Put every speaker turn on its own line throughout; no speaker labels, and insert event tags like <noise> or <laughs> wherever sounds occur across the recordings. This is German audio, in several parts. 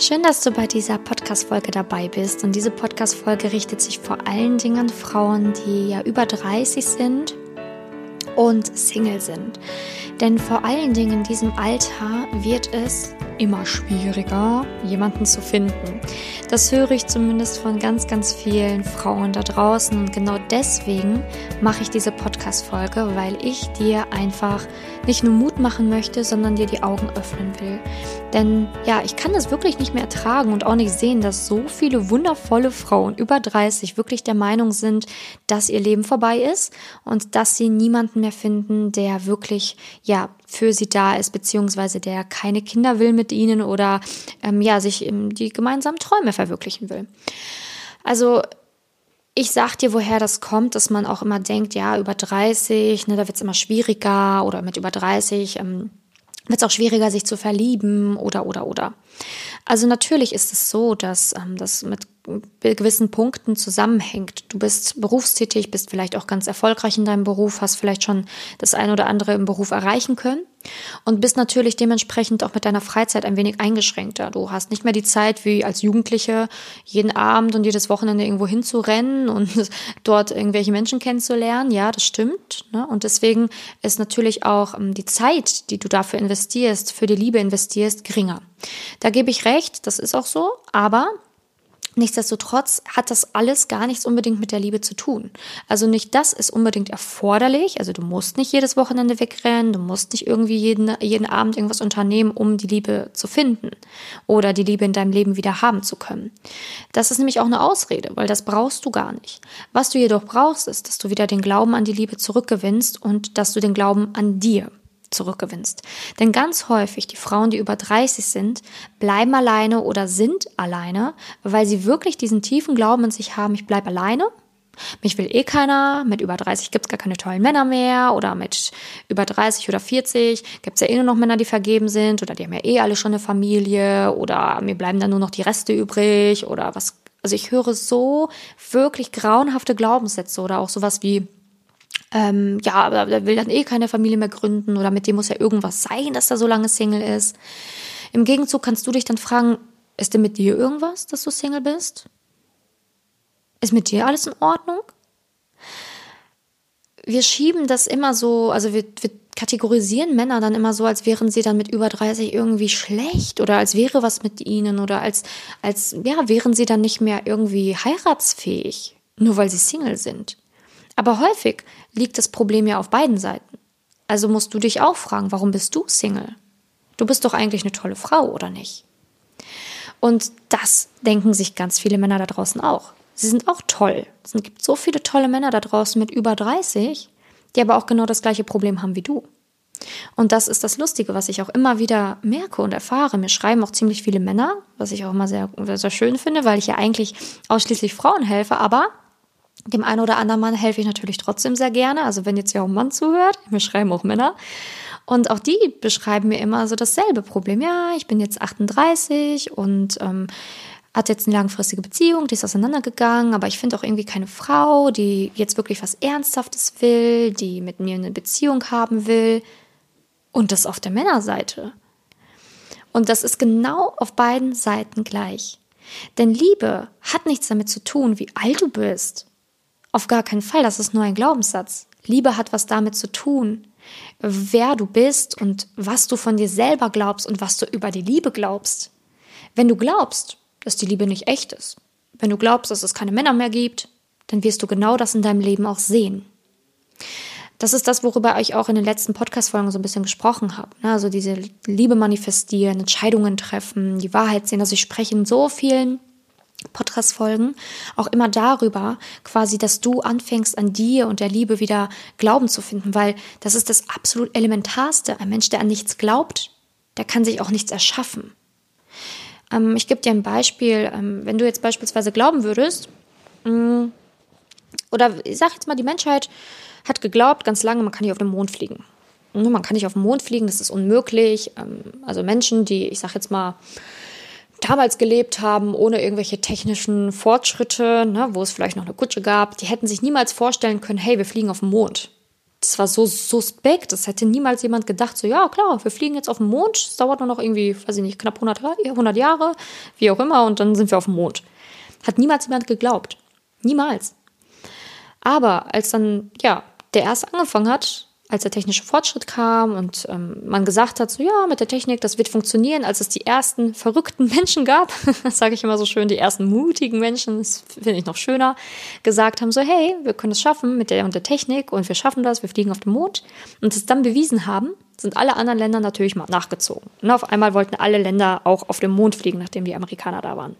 Schön, dass du bei dieser Podcast-Folge dabei bist. Und diese Podcast-Folge richtet sich vor allen Dingen an Frauen, die ja über 30 sind und Single sind. Denn vor allen Dingen in diesem Alter wird es immer schwieriger, jemanden zu finden. Das höre ich zumindest von ganz, ganz vielen Frauen da draußen. Und genau deswegen mache ich diese Podcast-Folge, weil ich dir einfach nicht nur Mut machen möchte, sondern dir die Augen öffnen will. Denn ja, ich kann das wirklich nicht mehr ertragen und auch nicht sehen, dass so viele wundervolle Frauen über 30 wirklich der Meinung sind, dass ihr Leben vorbei ist und dass sie niemanden mehr finden, der wirklich ja für sie da ist, beziehungsweise der keine Kinder will mit ihnen oder ähm, ja, sich die gemeinsamen Träume verwirklichen will. Also ich sag dir, woher das kommt, dass man auch immer denkt, ja, über 30, ne, da wird's immer schwieriger oder mit über 30 ähm, wird es auch schwieriger, sich zu verlieben oder oder oder. Also natürlich ist es so, dass ähm, das mit gewissen Punkten zusammenhängt. Du bist berufstätig, bist vielleicht auch ganz erfolgreich in deinem Beruf, hast vielleicht schon das eine oder andere im Beruf erreichen können und bist natürlich dementsprechend auch mit deiner Freizeit ein wenig eingeschränkter. Du hast nicht mehr die Zeit, wie als Jugendliche jeden Abend und jedes Wochenende irgendwo hinzurennen <laughs> und dort irgendwelche Menschen kennenzulernen. Ja, das stimmt. Ne? Und deswegen ist natürlich auch ähm, die Zeit, die du dafür investierst, für die Liebe investierst, geringer. Da gebe ich recht, das ist auch so, aber Nichtsdestotrotz hat das alles gar nichts unbedingt mit der Liebe zu tun. Also nicht das ist unbedingt erforderlich. Also du musst nicht jedes Wochenende wegrennen, du musst nicht irgendwie jeden, jeden Abend irgendwas unternehmen, um die Liebe zu finden oder die Liebe in deinem Leben wieder haben zu können. Das ist nämlich auch eine Ausrede, weil das brauchst du gar nicht. Was du jedoch brauchst, ist, dass du wieder den Glauben an die Liebe zurückgewinnst und dass du den Glauben an dir zurückgewinnst. Denn ganz häufig die Frauen, die über 30 sind, bleiben alleine oder sind alleine, weil sie wirklich diesen tiefen Glauben in sich haben, ich bleibe alleine. Mich will eh keiner, mit über 30 gibt's gar keine tollen Männer mehr oder mit über 30 oder 40 gibt's ja eh nur noch Männer, die vergeben sind oder die haben ja eh alle schon eine Familie oder mir bleiben dann nur noch die Reste übrig oder was. Also ich höre so wirklich grauenhafte Glaubenssätze oder auch sowas wie, ähm, ja, aber der will dann eh keine Familie mehr gründen oder mit dem muss ja irgendwas sein, dass er so lange Single ist. Im Gegenzug kannst du dich dann fragen, ist denn mit dir irgendwas, dass du Single bist? Ist mit dir alles in Ordnung? Wir schieben das immer so, also wir, wir kategorisieren Männer dann immer so, als wären sie dann mit über 30 irgendwie schlecht oder als wäre was mit ihnen oder als, als, ja, wären sie dann nicht mehr irgendwie heiratsfähig, nur weil sie Single sind. Aber häufig liegt das Problem ja auf beiden Seiten. Also musst du dich auch fragen, warum bist du Single? Du bist doch eigentlich eine tolle Frau, oder nicht? Und das denken sich ganz viele Männer da draußen auch. Sie sind auch toll. Es gibt so viele tolle Männer da draußen mit über 30, die aber auch genau das gleiche Problem haben wie du. Und das ist das Lustige, was ich auch immer wieder merke und erfahre. Mir schreiben auch ziemlich viele Männer, was ich auch immer sehr, sehr schön finde, weil ich ja eigentlich ausschließlich Frauen helfe, aber dem einen oder anderen Mann helfe ich natürlich trotzdem sehr gerne. Also wenn jetzt ja auch ein Mann zuhört, mir schreiben auch Männer. Und auch die beschreiben mir immer so dasselbe Problem. Ja, ich bin jetzt 38 und ähm, hat jetzt eine langfristige Beziehung, die ist auseinandergegangen, aber ich finde auch irgendwie keine Frau, die jetzt wirklich was Ernsthaftes will, die mit mir eine Beziehung haben will. Und das auf der Männerseite. Und das ist genau auf beiden Seiten gleich. Denn Liebe hat nichts damit zu tun, wie alt du bist auf gar keinen Fall, das ist nur ein Glaubenssatz. Liebe hat was damit zu tun, wer du bist und was du von dir selber glaubst und was du über die Liebe glaubst. Wenn du glaubst, dass die Liebe nicht echt ist, wenn du glaubst, dass es keine Männer mehr gibt, dann wirst du genau das in deinem Leben auch sehen. Das ist das, worüber ich auch in den letzten Podcast-Folgen so ein bisschen gesprochen habe. Ne? Also diese Liebe manifestieren, Entscheidungen treffen, die Wahrheit sehen. Also ich spreche in so vielen Podcast-Folgen auch immer darüber, quasi, dass du anfängst, an dir und der Liebe wieder Glauben zu finden, weil das ist das absolut Elementarste. Ein Mensch, der an nichts glaubt, der kann sich auch nichts erschaffen. Ähm, ich gebe dir ein Beispiel. Ähm, wenn du jetzt beispielsweise glauben würdest, mh, mm, oder ich sag jetzt mal, die Menschheit hat geglaubt ganz lange, man kann nicht auf den Mond fliegen. Man kann nicht auf den Mond fliegen, das ist unmöglich. Ähm, also Menschen, die, ich sag jetzt mal, damals gelebt haben, ohne irgendwelche technischen Fortschritte, ne, wo es vielleicht noch eine Kutsche gab, die hätten sich niemals vorstellen können, hey, wir fliegen auf den Mond. Das war so suspekt, das hätte niemals jemand gedacht, so ja klar, wir fliegen jetzt auf den Mond, es dauert nur noch irgendwie, weiß ich nicht, knapp 100, 100 Jahre, wie auch immer, und dann sind wir auf dem Mond. Hat niemals jemand geglaubt. Niemals. Aber als dann, ja, der erst angefangen hat, als der technische Fortschritt kam und ähm, man gesagt hat, so ja, mit der Technik, das wird funktionieren, als es die ersten verrückten <laughs> Menschen gab, das <laughs> sage ich immer so schön, die ersten mutigen Menschen, das finde ich noch schöner, gesagt haben, so hey, wir können es schaffen mit der und der Technik und wir schaffen das, wir fliegen auf den Mond und es dann bewiesen haben, sind alle anderen Länder natürlich mal nachgezogen. Und auf einmal wollten alle Länder auch auf den Mond fliegen, nachdem die Amerikaner da waren.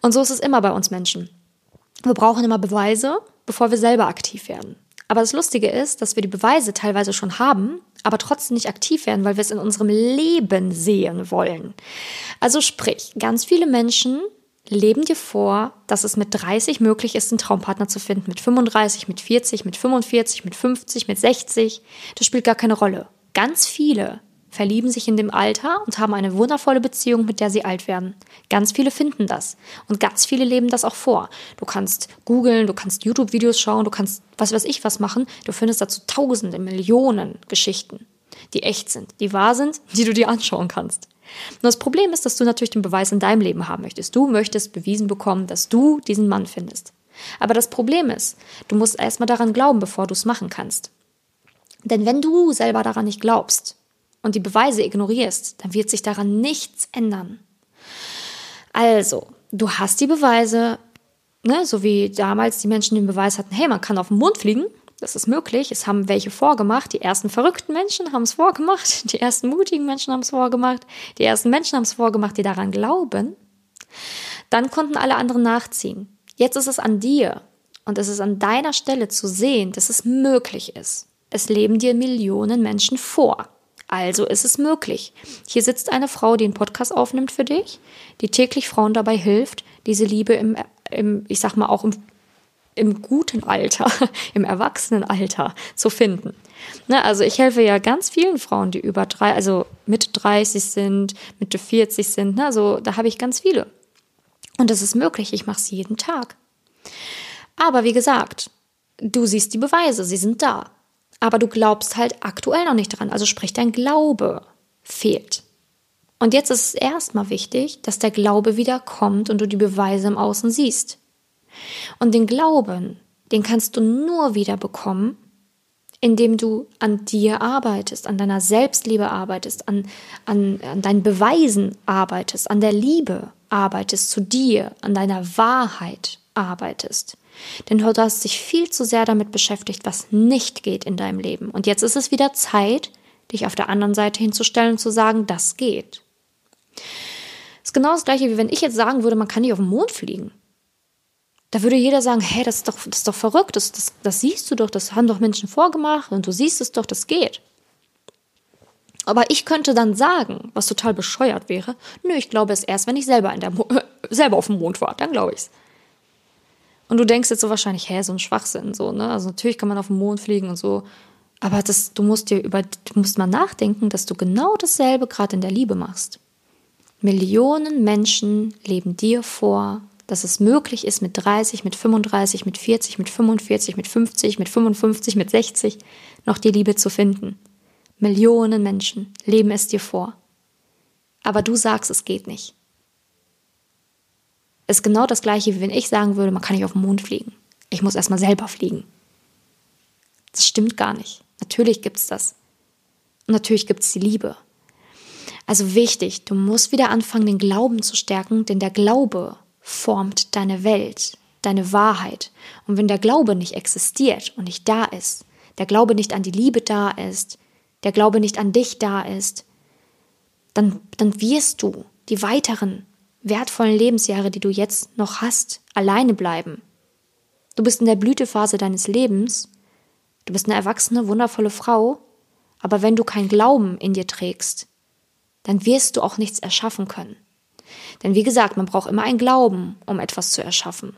Und so ist es immer bei uns Menschen. Wir brauchen immer Beweise, bevor wir selber aktiv werden. Aber das Lustige ist, dass wir die Beweise teilweise schon haben, aber trotzdem nicht aktiv werden, weil wir es in unserem Leben sehen wollen. Also sprich, ganz viele Menschen leben dir vor, dass es mit 30 möglich ist, einen Traumpartner zu finden, mit 35, mit 40, mit 45, mit 50, mit 60. Das spielt gar keine Rolle. Ganz viele verlieben sich in dem Alter und haben eine wundervolle Beziehung, mit der sie alt werden. Ganz viele finden das und ganz viele leben das auch vor. Du kannst googeln, du kannst YouTube-Videos schauen, du kannst was weiß ich was machen. Du findest dazu tausende, Millionen Geschichten, die echt sind, die wahr sind, <laughs> die du dir anschauen kannst. Nur das Problem ist, dass du natürlich den Beweis in deinem Leben haben möchtest. Du möchtest bewiesen bekommen, dass du diesen Mann findest. Aber das Problem ist, du musst erstmal daran glauben, bevor du es machen kannst. Denn wenn du selber daran nicht glaubst, und die Beweise ignorierst, dann wird sich daran nichts ändern. Also, du hast die Beweise, ne, so wie damals die Menschen den Beweis hatten, hey, man kann auf den Mond fliegen, das ist möglich. Es haben welche vorgemacht. Die ersten verrückten Menschen haben es vorgemacht. <laughs> Die ersten mutigen Menschen haben es vorgemacht. Die ersten Menschen haben es vorgemacht, die daran glauben. Dann konnten alle anderen nachziehen. Jetzt ist es an dir und es ist an deiner Stelle zu sehen, dass es möglich ist. Es leben dir Millionen Menschen vor. Also ist es möglich. Hier sitzt eine Frau, die einen Podcast aufnimmt für dich, die täglich Frauen dabei hilft, diese Liebe im, im ich sag mal auch im, im guten Alter, <laughs> im Erwachsenenalter zu finden. Ne, also ich helfe ja ganz vielen Frauen, die über drei, also Mitte 30 sind, Mitte 40 sind. Ne, also da habe ich ganz viele. Und das ist möglich. Ich mache es jeden Tag. Aber wie gesagt, du siehst die Beweise, sie sind da aber du glaubst halt aktuell noch nicht dran. Also sprich, dein Glaube fehlt. Und jetzt ist es erstmal wichtig, dass der Glaube wieder kommt und du die Beweise im Außen siehst. Und den Glauben, den kannst du nur wieder bekommen, indem du an dir arbeitest, an deiner Selbstliebe arbeitest, an, an, an deinen Beweisen arbeitest, an der Liebe arbeitest zu dir, an deiner Wahrheit arbeitest. Denn du hast dich viel zu sehr damit beschäftigt, was nicht geht in deinem Leben. Und jetzt ist es wieder Zeit, dich auf der anderen Seite hinzustellen und zu sagen, das geht. Das ist genau das gleiche, wie wenn ich jetzt sagen würde, man kann nicht auf den Mond fliegen. Da würde jeder sagen, hey, das ist doch, das ist doch verrückt, das, das, das siehst du doch, das haben doch Menschen vorgemacht und du siehst es doch, das geht. Aber ich könnte dann sagen, was total bescheuert wäre, nö, ich glaube es erst, wenn ich selber, in der Mo <laughs> selber auf dem Mond war, dann glaube ich es. Und du denkst jetzt so wahrscheinlich, hä, so ein Schwachsinn, so, ne? Also natürlich kann man auf den Mond fliegen und so. Aber das, du musst dir über, du musst mal nachdenken, dass du genau dasselbe gerade in der Liebe machst. Millionen Menschen leben dir vor, dass es möglich ist, mit 30, mit 35, mit 40, mit 45, mit 50, mit 55, mit 60 noch die Liebe zu finden. Millionen Menschen leben es dir vor. Aber du sagst, es geht nicht ist genau das gleiche, wie wenn ich sagen würde, man kann nicht auf den Mond fliegen. Ich muss erstmal selber fliegen. Das stimmt gar nicht. Natürlich gibt es das. Und natürlich gibt es die Liebe. Also wichtig, du musst wieder anfangen, den Glauben zu stärken, denn der Glaube formt deine Welt, deine Wahrheit. Und wenn der Glaube nicht existiert und nicht da ist, der Glaube nicht an die Liebe da ist, der Glaube nicht an dich da ist, dann, dann wirst du die weiteren wertvollen Lebensjahre, die du jetzt noch hast, alleine bleiben. Du bist in der Blütephase deines Lebens, du bist eine erwachsene, wundervolle Frau, aber wenn du keinen Glauben in dir trägst, dann wirst du auch nichts erschaffen können. Denn wie gesagt, man braucht immer einen Glauben, um etwas zu erschaffen.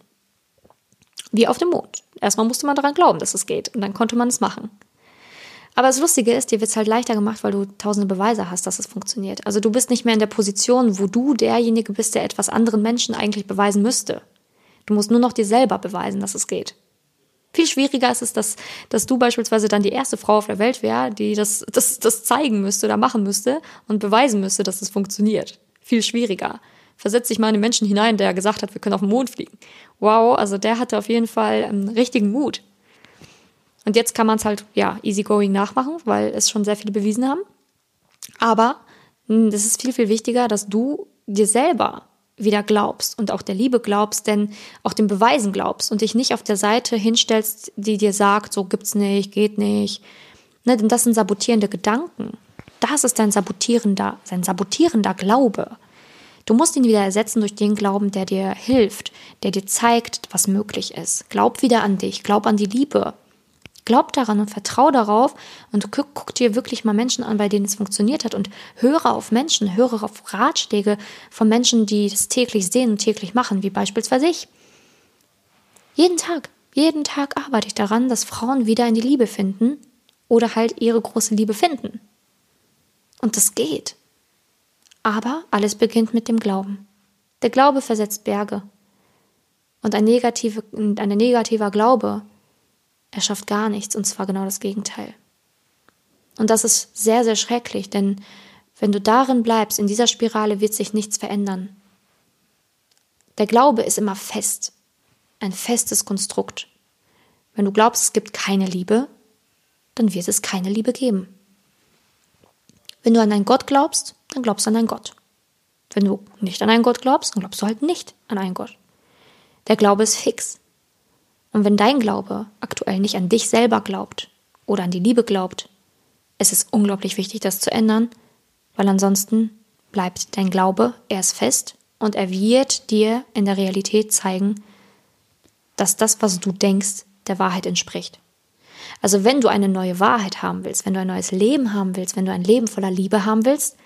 Wie auf dem Mond. Erstmal musste man daran glauben, dass es geht, und dann konnte man es machen. Aber das Lustige ist, dir wird es halt leichter gemacht, weil du tausende Beweise hast, dass es funktioniert. Also du bist nicht mehr in der Position, wo du derjenige bist, der etwas anderen Menschen eigentlich beweisen müsste. Du musst nur noch dir selber beweisen, dass es geht. Viel schwieriger ist es, dass, dass du beispielsweise dann die erste Frau auf der Welt wäre, die das, das, das zeigen müsste oder machen müsste und beweisen müsste, dass es funktioniert. Viel schwieriger. Versetz dich mal in den Menschen hinein, der gesagt hat, wir können auf den Mond fliegen. Wow, also der hatte auf jeden Fall einen richtigen Mut. Und jetzt kann man es halt, ja, easygoing nachmachen, weil es schon sehr viele bewiesen haben. Aber hm, das ist viel, viel wichtiger, dass du dir selber wieder glaubst und auch der Liebe glaubst, denn auch den Beweisen glaubst und dich nicht auf der Seite hinstellst, die dir sagt, so gibt's nicht, geht nicht. Ne, denn das sind sabotierende Gedanken. Das ist dein sabotierender, sein sabotierender Glaube. Du musst ihn wieder ersetzen durch den Glauben, der dir hilft, der dir zeigt, was möglich ist. Glaub wieder an dich, glaub an die Liebe, Glaub daran und vertrau darauf und guck, guck, dir wirklich mal Menschen an, bei denen es funktioniert hat und höre auf Menschen, höre auf Ratschläge von Menschen, die das täglich sehen und täglich machen, wie beispielsweise ich. Jeden Tag, jeden Tag arbeite ich daran, dass Frauen wieder in die Liebe finden oder halt ihre große Liebe finden. Und das geht. Aber alles beginnt mit dem Glauben. Der Glaube versetzt Berge. Und ein, negative, ein negativer Glaube er schafft gar nichts und zwar genau das Gegenteil. Und das ist sehr, sehr schrecklich, denn wenn du darin bleibst, in dieser Spirale wird sich nichts verändern. Der Glaube ist immer fest, ein festes Konstrukt. Wenn du glaubst, es gibt keine Liebe, dann wird es keine Liebe geben. Wenn du an einen Gott glaubst, dann glaubst du an einen Gott. Wenn du nicht an einen Gott glaubst, dann glaubst du halt nicht an einen Gott. Der Glaube ist fix. Und wenn dein Glaube aktuell nicht an dich selber glaubt oder an die Liebe glaubt, es ist unglaublich wichtig, das zu ändern, weil ansonsten bleibt dein Glaube erst fest und er wird dir in der Realität zeigen, dass das, was du denkst, der Wahrheit entspricht. Also wenn du eine neue Wahrheit haben willst, wenn du ein neues Leben haben willst, wenn du ein Leben voller Liebe haben willst,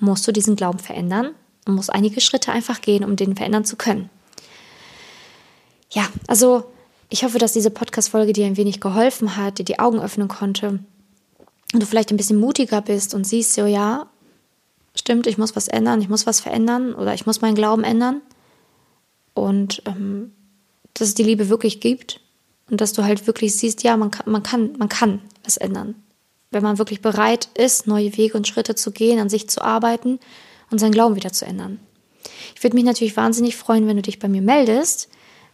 musst du diesen Glauben verändern und musst einige Schritte einfach gehen, um den verändern zu können. Ja, also ich hoffe, dass diese Podcast-Folge dir ein wenig geholfen hat, dir die Augen öffnen konnte und du vielleicht ein bisschen mutiger bist und siehst so, ja, stimmt, ich muss was ändern, ich muss was verändern oder ich muss meinen Glauben ändern und ähm, dass es die Liebe wirklich gibt und dass du halt wirklich siehst, ja, man kann, man kann, man kann was ändern. Wenn man wirklich bereit ist, neue Wege und Schritte zu gehen, an sich zu arbeiten und seinen Glauben wieder zu ändern. Ich würde mich natürlich wahnsinnig freuen, wenn du dich bei mir meldest.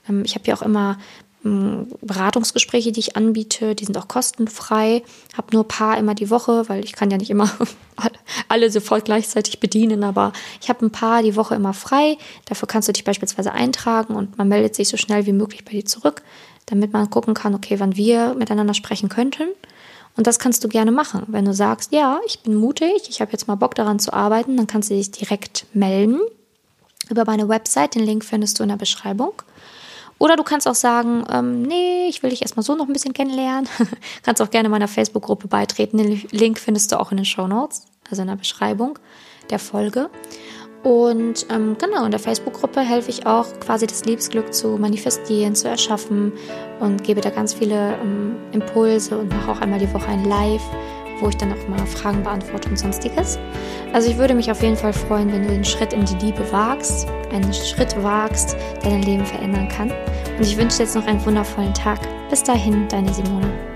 Ähm, ich habe ja auch immer Beratungsgespräche, die ich anbiete, die sind auch kostenfrei. Habe nur ein paar immer die Woche, weil ich kann ja nicht immer <laughs> alle sofort gleichzeitig bedienen, aber ich habe ein paar die Woche immer frei. Dafür kannst du dich beispielsweise eintragen und man meldet sich so schnell wie möglich bei dir zurück, damit man gucken kann, okay, wann wir miteinander sprechen könnten. Und das kannst du gerne machen. Wenn du sagst, ja, ich bin mutig, ich habe jetzt mal Bock daran zu arbeiten, dann kannst du dich direkt melden über meine Website. Den Link findest du in der Beschreibung. Oder du kannst auch sagen, ähm, nee, ich will dich erstmal so noch ein bisschen kennenlernen. <laughs> kannst auch gerne meiner Facebook-Gruppe beitreten. Den Link findest du auch in den Show Notes, also in der Beschreibung der Folge. Und ähm, genau, in der Facebook-Gruppe helfe ich auch quasi das Liebesglück zu manifestieren, zu erschaffen und gebe da ganz viele ähm, Impulse und mache auch einmal die Woche ein Live, wo ich dann auch mal Fragen beantworte und sonstiges. Also ich würde mich auf jeden Fall freuen, wenn du den Schritt in die Liebe wagst, einen Schritt wagst, der dein Leben verändern kann. Und ich wünsche dir jetzt noch einen wundervollen Tag. Bis dahin, deine Simone.